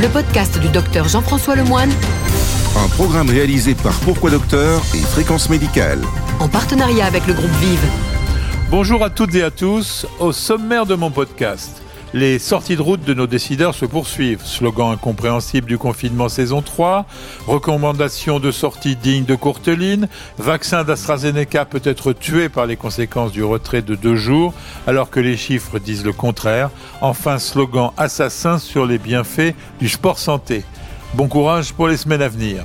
le podcast du docteur Jean-François Lemoine, Un programme réalisé par Pourquoi Docteur et Fréquence Médicale. en partenariat avec le groupe Vive. Bonjour à toutes et à tous. Au sommaire de mon podcast, les sorties de route de nos décideurs se poursuivent. Slogan incompréhensible du confinement saison 3, recommandations de sortie dignes de courte ligne, vaccin d'AstraZeneca peut être tué par les conséquences du retrait de deux jours, alors que les chiffres disent le contraire. Enfin, slogan assassin sur les bienfaits du sport santé. Bon courage pour les semaines à venir.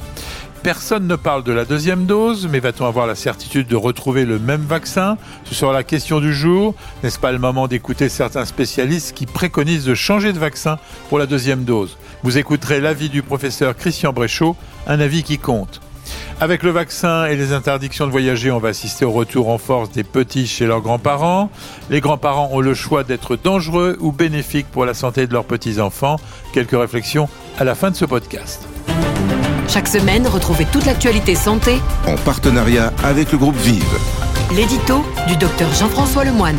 Personne ne parle de la deuxième dose, mais va-t-on avoir la certitude de retrouver le même vaccin? Ce sera la question du jour. N'est-ce pas le moment d'écouter certains spécialistes qui préconisent de changer de vaccin pour la deuxième dose? Vous écouterez l'avis du professeur Christian Bréchot, un avis qui compte. Avec le vaccin et les interdictions de voyager, on va assister au retour en force des petits chez leurs grands-parents. Les grands-parents ont le choix d'être dangereux ou bénéfiques pour la santé de leurs petits-enfants. Quelques réflexions à la fin de ce podcast. Chaque semaine, retrouvez toute l'actualité santé, En partenariat avec le groupe Vive. l'édito du docteur Jean-François Lemoine.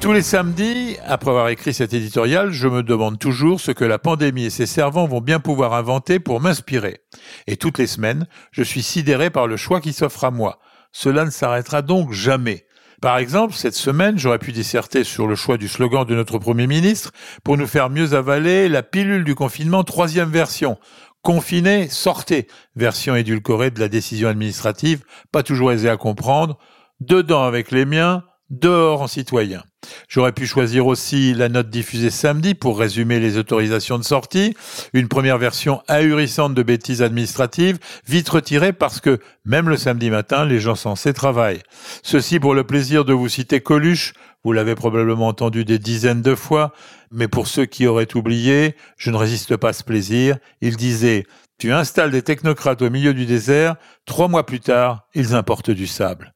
Tous les samedis, après avoir écrit cet éditorial, je me demande toujours ce que la pandémie et ses servants vont bien pouvoir inventer pour m'inspirer. Et toutes les semaines, je suis sidéré par le choix qui s'offre à moi. Cela ne s'arrêtera donc jamais. Par exemple, cette semaine, j'aurais pu disserter sur le choix du slogan de notre Premier ministre pour nous faire mieux avaler la pilule du confinement troisième version. Confiné, sortez, version édulcorée de la décision administrative, pas toujours aisée à comprendre, dedans avec les miens, dehors en citoyen. J'aurais pu choisir aussi la note diffusée samedi pour résumer les autorisations de sortie, une première version ahurissante de bêtises administratives, vite retirée parce que, même le samedi matin, les gens censés travaillent. Ceci pour le plaisir de vous citer Coluche, vous l'avez probablement entendu des dizaines de fois, mais pour ceux qui auraient oublié, je ne résiste pas à ce plaisir, il disait tu installes des technocrates au milieu du désert, trois mois plus tard, ils importent du sable.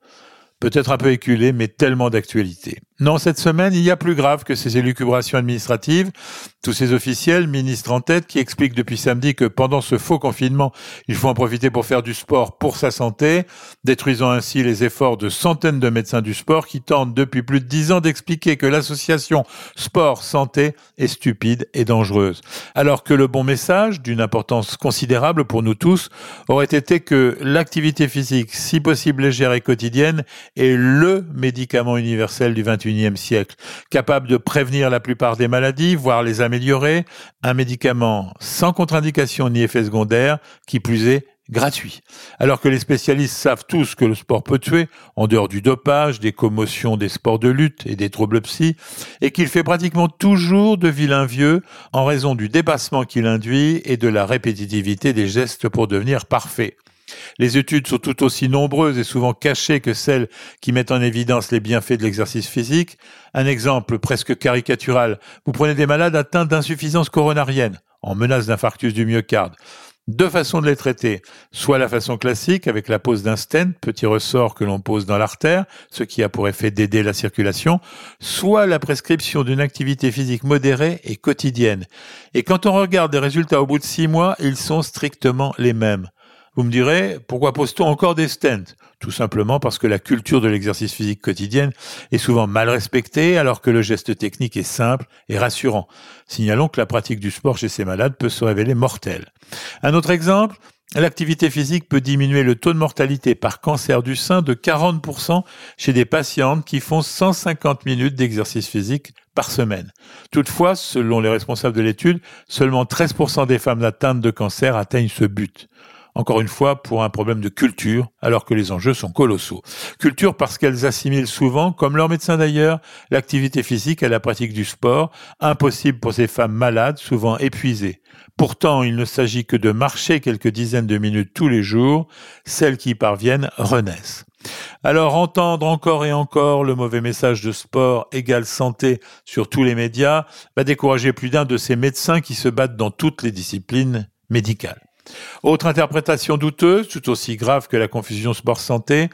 Peut-être un peu éculé, mais tellement d'actualité. Non, cette semaine, il y a plus grave que ces élucubrations administratives. Tous ces officiels, ministres en tête, qui expliquent depuis samedi que pendant ce faux confinement, il faut en profiter pour faire du sport pour sa santé, détruisant ainsi les efforts de centaines de médecins du sport qui tentent depuis plus de dix ans d'expliquer que l'association sport-santé est stupide et dangereuse. Alors que le bon message, d'une importance considérable pour nous tous, aurait été que l'activité physique, si possible légère et quotidienne, est le médicament universel du 21e siècle, capable de prévenir la plupart des maladies, voire les améliorer, un médicament sans contre-indication ni effet secondaire, qui plus est gratuit. Alors que les spécialistes savent tous que le sport peut tuer, en dehors du dopage, des commotions des sports de lutte et des troubles psy, et qu'il fait pratiquement toujours de vilains vieux en raison du dépassement qu'il induit et de la répétitivité des gestes pour devenir parfait. Les études sont tout aussi nombreuses et souvent cachées que celles qui mettent en évidence les bienfaits de l'exercice physique. Un exemple presque caricatural. Vous prenez des malades atteints d'insuffisance coronarienne, en menace d'infarctus du myocarde. Deux façons de les traiter. Soit la façon classique avec la pose d'un stent, petit ressort que l'on pose dans l'artère, ce qui a pour effet d'aider la circulation, soit la prescription d'une activité physique modérée et quotidienne. Et quand on regarde les résultats au bout de six mois, ils sont strictement les mêmes. Vous me direz, pourquoi pose-t-on encore des stents Tout simplement parce que la culture de l'exercice physique quotidienne est souvent mal respectée alors que le geste technique est simple et rassurant. Signalons que la pratique du sport chez ces malades peut se révéler mortelle. Un autre exemple, l'activité physique peut diminuer le taux de mortalité par cancer du sein de 40% chez des patientes qui font 150 minutes d'exercice physique par semaine. Toutefois, selon les responsables de l'étude, seulement 13% des femmes atteintes de cancer atteignent ce but. Encore une fois, pour un problème de culture, alors que les enjeux sont colossaux. Culture parce qu'elles assimilent souvent, comme leurs médecins d'ailleurs, l'activité physique à la pratique du sport, impossible pour ces femmes malades, souvent épuisées. Pourtant, il ne s'agit que de marcher quelques dizaines de minutes tous les jours, celles qui y parviennent renaissent. Alors entendre encore et encore le mauvais message de sport égale santé sur tous les médias va décourager plus d'un de ces médecins qui se battent dans toutes les disciplines médicales. Autre interprétation douteuse, tout aussi grave que la confusion sport-santé,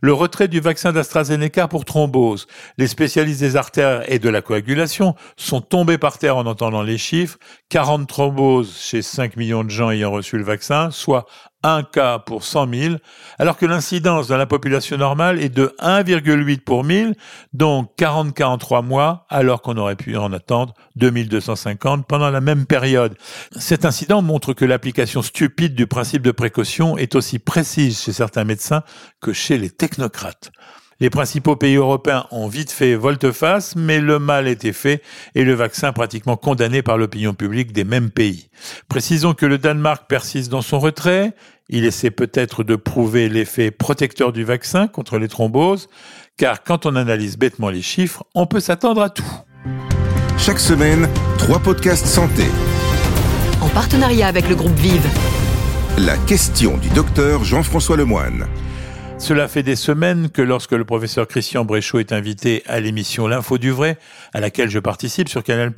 le retrait du vaccin d'AstraZeneca pour thrombose. Les spécialistes des artères et de la coagulation sont tombés par terre en entendant les chiffres. 40 thromboses chez 5 millions de gens ayant reçu le vaccin, soit un cas pour 100 000, alors que l'incidence dans la population normale est de 1,8 pour 1000, donc 40 cas en 3 mois, alors qu'on aurait pu en attendre 2250 pendant la même période. Cet incident montre que l'application stupide du principe de précaution est aussi précise chez certains médecins que chez les technocrates. Les principaux pays européens ont vite fait volte-face, mais le mal était fait et le vaccin pratiquement condamné par l'opinion publique des mêmes pays. Précisons que le Danemark persiste dans son retrait. Il essaie peut-être de prouver l'effet protecteur du vaccin contre les thromboses, car quand on analyse bêtement les chiffres, on peut s'attendre à tout. Chaque semaine, trois podcasts santé. En partenariat avec le groupe Vive. La question du docteur Jean-François Lemoine. Cela fait des semaines que lorsque le professeur Christian Bréchot est invité à l'émission L'info du vrai, à laquelle je participe sur Canal+,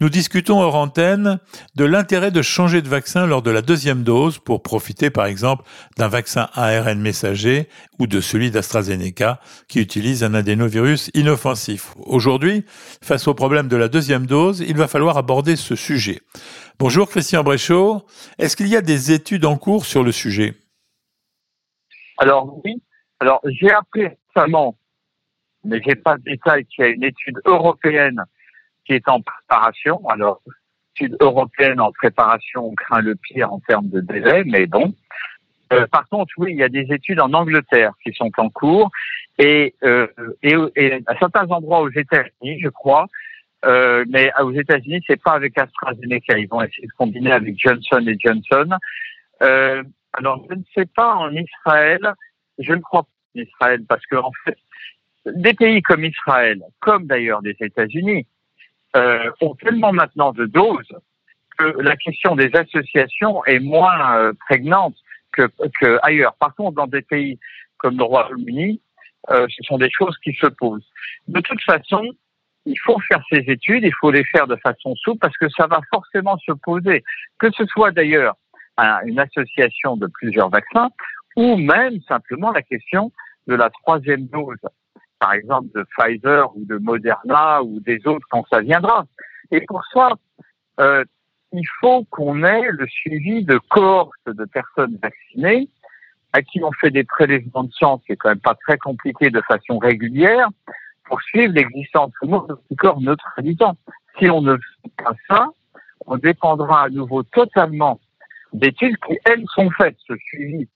nous discutons hors antenne de l'intérêt de changer de vaccin lors de la deuxième dose pour profiter par exemple d'un vaccin ARN messager ou de celui d'AstraZeneca qui utilise un adénovirus inoffensif. Aujourd'hui, face au problème de la deuxième dose, il va falloir aborder ce sujet. Bonjour Christian Bréchot, est-ce qu'il y a des études en cours sur le sujet? Alors oui, alors j'ai appris récemment, mais j'ai pas de détails, qu'il y a une étude européenne qui est en préparation. Alors, étude européenne en préparation, on craint le pire en termes de délai, mais bon. Euh, par contre, oui, il y a des études en Angleterre qui sont en cours et, euh, et, à certains endroits aux États-Unis, je crois, euh, mais aux États-Unis, c'est pas avec AstraZeneca. Ils vont essayer de combiner avec Johnson et Johnson. Alors, je ne sais pas en Israël, je ne crois pas en Israël, parce que des pays comme Israël, comme d'ailleurs des États-Unis, euh, ont tellement maintenant de doses que la question des associations est moins euh, prégnante que, que, ailleurs. Par contre, dans des pays comme le Royaume-Uni, euh, ce sont des choses qui se posent. De toute façon, il faut faire ces études, il faut les faire de façon souple parce que ça va forcément se poser. Que ce soit d'ailleurs une association de plusieurs vaccins, ou même simplement la question de la troisième dose, par exemple de Pfizer ou de Moderna ou des autres quand ça viendra. Et pour ça, euh, il faut qu'on ait le suivi de cohortes de personnes vaccinées à qui on fait des prélèvements de sang, qui est quand même pas très compliqué de façon régulière, pour suivre l'existence ou non de corps neutralisants. Si on ne fait pas ça, on dépendra à nouveau totalement d'études qui, elles, sont faites. Ce suivi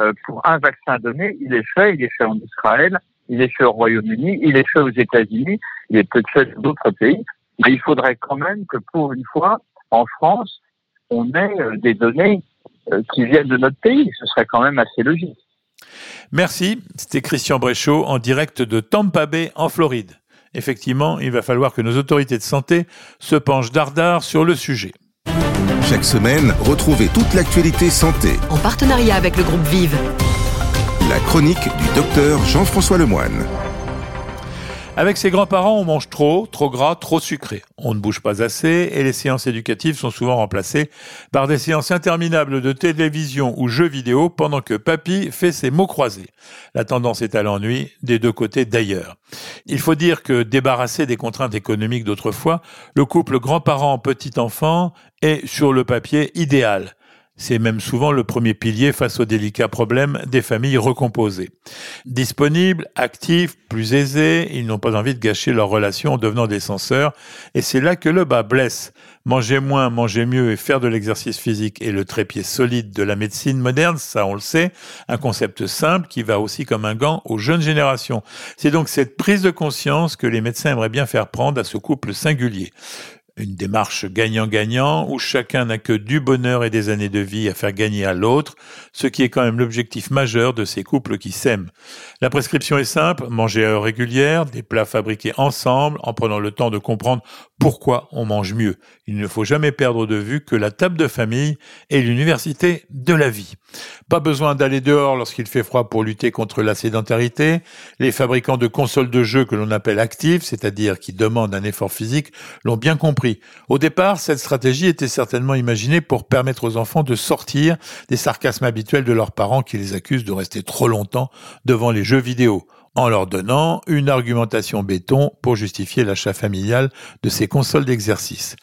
euh, pour un vaccin donné, il est fait, il est fait en Israël, il est fait au Royaume-Uni, il est fait aux États-Unis, il est peut-être fait dans d'autres pays. Mais il faudrait quand même que pour une fois, en France, on ait euh, des données euh, qui viennent de notre pays. Ce serait quand même assez logique. Merci. C'était Christian Bréchot en direct de Tampa Bay en Floride. Effectivement, il va falloir que nos autorités de santé se penchent dardard sur le sujet. Chaque semaine, retrouvez toute l'actualité santé. En partenariat avec le groupe Vive. La chronique du docteur Jean-François Lemoine. Avec ses grands-parents, on mange trop, trop gras, trop sucré. On ne bouge pas assez et les séances éducatives sont souvent remplacées par des séances interminables de télévision ou jeux vidéo pendant que papy fait ses mots croisés. La tendance est à l'ennui des deux côtés d'ailleurs. Il faut dire que débarrassé des contraintes économiques d'autrefois, le couple grand-parent-petit enfant est sur le papier idéal. C'est même souvent le premier pilier face aux délicats problèmes des familles recomposées. Disponibles, actifs, plus aisés, ils n'ont pas envie de gâcher leur relation en devenant des censeurs, et c'est là que le bas blesse. Manger moins, manger mieux et faire de l'exercice physique est le trépied solide de la médecine moderne, ça on le sait, un concept simple qui va aussi comme un gant aux jeunes générations. C'est donc cette prise de conscience que les médecins aimeraient bien faire prendre à ce couple singulier une démarche gagnant-gagnant où chacun n'a que du bonheur et des années de vie à faire gagner à l'autre, ce qui est quand même l'objectif majeur de ces couples qui s'aiment. La prescription est simple, manger à heure régulière, des plats fabriqués ensemble en prenant le temps de comprendre pourquoi on mange mieux. Il ne faut jamais perdre de vue que la table de famille est l'université de la vie. Pas besoin d'aller dehors lorsqu'il fait froid pour lutter contre la sédentarité. Les fabricants de consoles de jeux que l'on appelle actives, c'est-à-dire qui demandent un effort physique, l'ont bien compris. Au départ, cette stratégie était certainement imaginée pour permettre aux enfants de sortir des sarcasmes habituels de leurs parents qui les accusent de rester trop longtemps devant les jeux vidéo. en leur donnant une argumentation béton pour justifier l'achat familial de ces consoles d'exercice.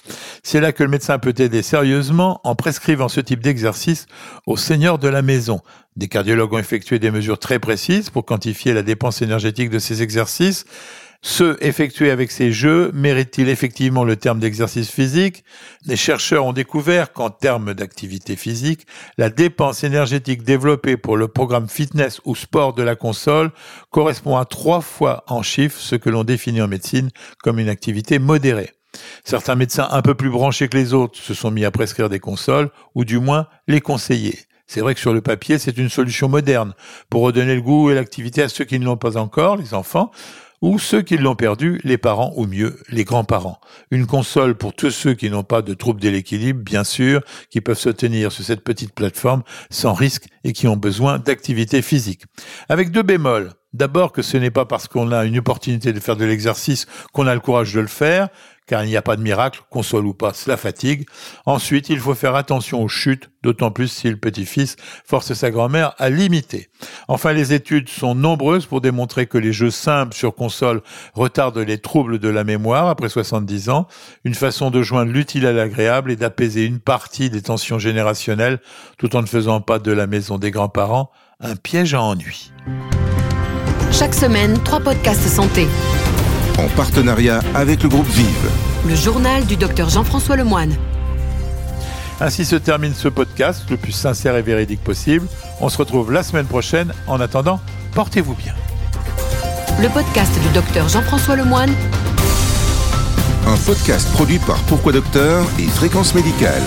C'est là que le médecin peut aider sérieusement en prescrivant ce type d'exercice aux seigneurs de la maison. Des cardiologues ont effectué des mesures très précises pour quantifier la dépense énergétique de ces exercices. Ceux effectués avec ces jeux méritent-ils effectivement le terme d'exercice physique? Les chercheurs ont découvert qu'en termes d'activité physique, la dépense énergétique développée pour le programme fitness ou sport de la console correspond à trois fois en chiffres ce que l'on définit en médecine comme une activité modérée. Certains médecins un peu plus branchés que les autres se sont mis à prescrire des consoles, ou du moins les conseiller. C'est vrai que sur le papier, c'est une solution moderne pour redonner le goût et l'activité à ceux qui ne l'ont pas encore, les enfants, ou ceux qui l'ont perdu, les parents ou mieux, les grands-parents. Une console pour tous ceux qui n'ont pas de troubles de l'équilibre, bien sûr, qui peuvent se tenir sur cette petite plateforme sans risque et qui ont besoin d'activité physique. Avec deux bémols. D'abord que ce n'est pas parce qu'on a une opportunité de faire de l'exercice qu'on a le courage de le faire, car il n'y a pas de miracle, console ou pas, cela fatigue. Ensuite, il faut faire attention aux chutes, d'autant plus si le petit-fils force sa grand-mère à limiter. Enfin, les études sont nombreuses pour démontrer que les jeux simples sur console retardent les troubles de la mémoire après 70 ans, une façon de joindre l'utile à l'agréable et d'apaiser une partie des tensions générationnelles tout en ne faisant pas de la maison des grands-parents un piège à ennui. Chaque semaine, trois podcasts santé en partenariat avec le groupe Vive. Le journal du docteur Jean-François Lemoine. Ainsi se termine ce podcast, le plus sincère et véridique possible. On se retrouve la semaine prochaine. En attendant, portez-vous bien. Le podcast du docteur Jean-François Lemoine. Un podcast produit par Pourquoi Docteur et Fréquence Médicale.